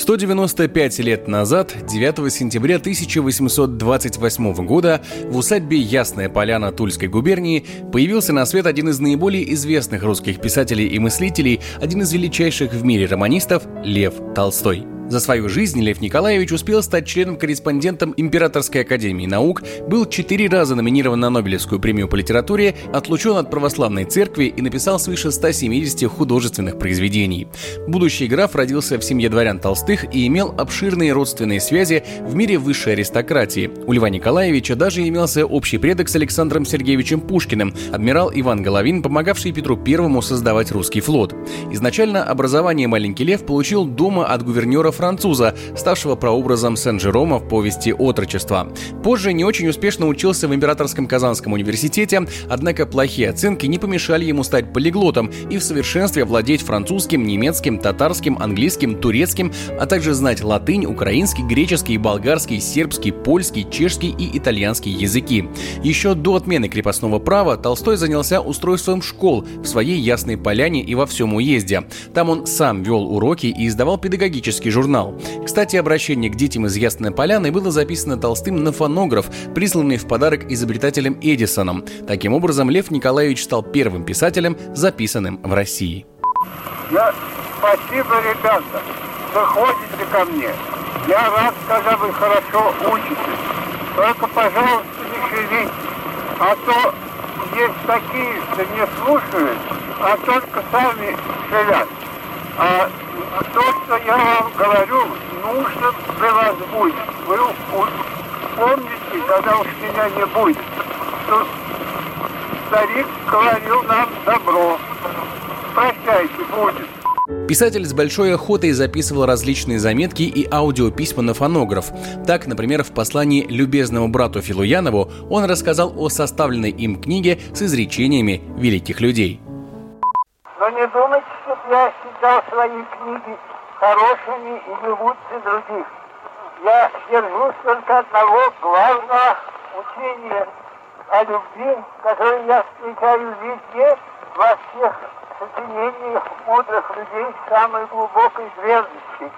195 лет назад, 9 сентября 1828 года, в усадьбе Ясная Поляна Тульской губернии появился на свет один из наиболее известных русских писателей и мыслителей, один из величайших в мире романистов – Лев Толстой. За свою жизнь Лев Николаевич успел стать членом-корреспондентом Императорской академии наук, был четыре раза номинирован на Нобелевскую премию по литературе, отлучен от православной церкви и написал свыше 170 художественных произведений. Будущий граф родился в семье дворян Толстых и имел обширные родственные связи в мире высшей аристократии. У Льва Николаевича даже имелся общий предок с Александром Сергеевичем Пушкиным, адмирал Иван Головин, помогавший Петру Первому создавать русский флот. Изначально образование маленький Лев получил дома от гувернера француза, ставшего прообразом Сен-Жерома в повести «Отрочество». Позже не очень успешно учился в Императорском Казанском университете, однако плохие оценки не помешали ему стать полиглотом и в совершенстве владеть французским, немецким, татарским, английским, турецким, а также знать латынь, украинский, греческий, болгарский, сербский, польский, чешский и итальянский языки. Еще до отмены крепостного права Толстой занялся устройством школ в своей Ясной Поляне и во всем уезде. Там он сам вел уроки и издавал педагогический журнал журнал. Кстати, обращение к детям из Ясной Поляны было записано Толстым на фонограф, присланный в подарок изобретателем Эдисоном. Таким образом, Лев Николаевич стал первым писателем, записанным в России. Я... Спасибо, ребята, ходите ко мне. Я рад, когда вы хорошо учитесь. Только, пожалуйста, не шевелитесь. А то есть такие, что не слушают, а только сами шевят. А то, что я вам говорю, нужно для вас будет. Вы помните, когда уж меня не будет, что старик говорил нам добро. Прощайте, будет. Писатель с большой охотой записывал различные заметки и аудиописьма на фонограф. Так, например, в послании любезному брату Филуянову он рассказал о составленной им книге с изречениями великих людей. Но не думайте, что я считал свои книги хорошими или лучше других. Я держусь только одного главного учения о любви, которое я встречаю везде, во всех сочинениях мудрых людей самой глубокой древности.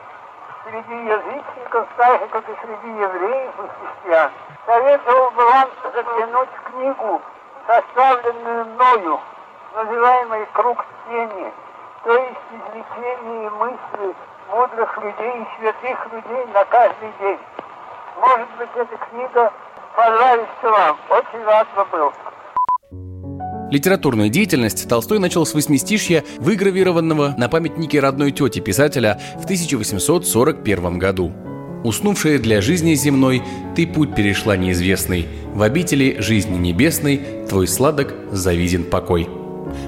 Среди язычников, так же, как и среди евреев и христиан. Советовал бы вам заглянуть в книгу, составленную мною, называемый «Круг тени», то есть извлечение мысли мудрых людей и святых людей на каждый день. Может быть, эта книга понравится вам. Очень рад бы был. Литературную деятельность Толстой начал с восьмистишья, выгравированного на памятнике родной тети писателя в 1841 году. Уснувшая для жизни земной, ты путь перешла неизвестный, в обители жизни небесной твой сладок завиден покой.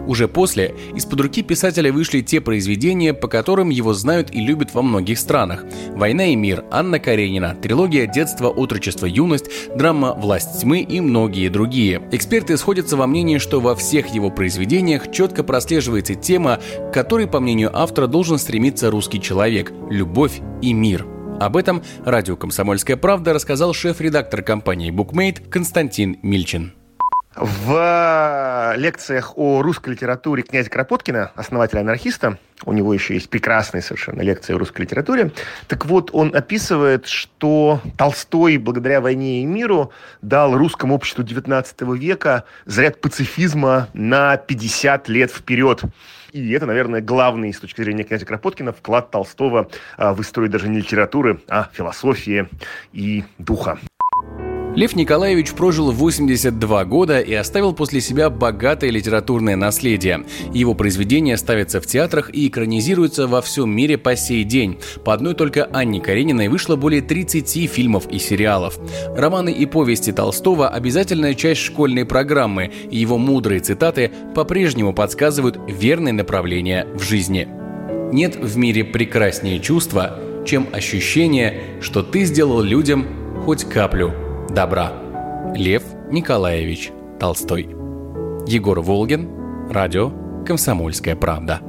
Уже после из-под руки писателя вышли те произведения, по которым его знают и любят во многих странах. «Война и мир», «Анна Каренина», трилогия «Детство, отрочество, юность», драма «Власть тьмы» и многие другие. Эксперты сходятся во мнении, что во всех его произведениях четко прослеживается тема, к которой, по мнению автора, должен стремиться русский человек – любовь и мир. Об этом радио «Комсомольская правда» рассказал шеф-редактор компании «Букмейт» Константин Мильчин. В лекциях о русской литературе князя Кропоткина, основателя анархиста, у него еще есть прекрасные совершенно лекции о русской литературе. Так вот, он описывает, что Толстой, благодаря «Войне и миру», дал русскому обществу XIX века заряд пацифизма на 50 лет вперед. И это, наверное, главный с точки зрения князя Кропоткина вклад Толстого а, в историю даже не литературы, а философии и духа. Лев Николаевич прожил 82 года и оставил после себя богатое литературное наследие. Его произведения ставятся в театрах и экранизируются во всем мире по сей день. По одной только Анне Карениной вышло более 30 фильмов и сериалов. Романы и повести Толстого – обязательная часть школьной программы, и его мудрые цитаты по-прежнему подсказывают верное направление в жизни. Нет в мире прекраснее чувства, чем ощущение, что ты сделал людям хоть каплю добра. Лев Николаевич Толстой. Егор Волгин, радио «Комсомольская правда».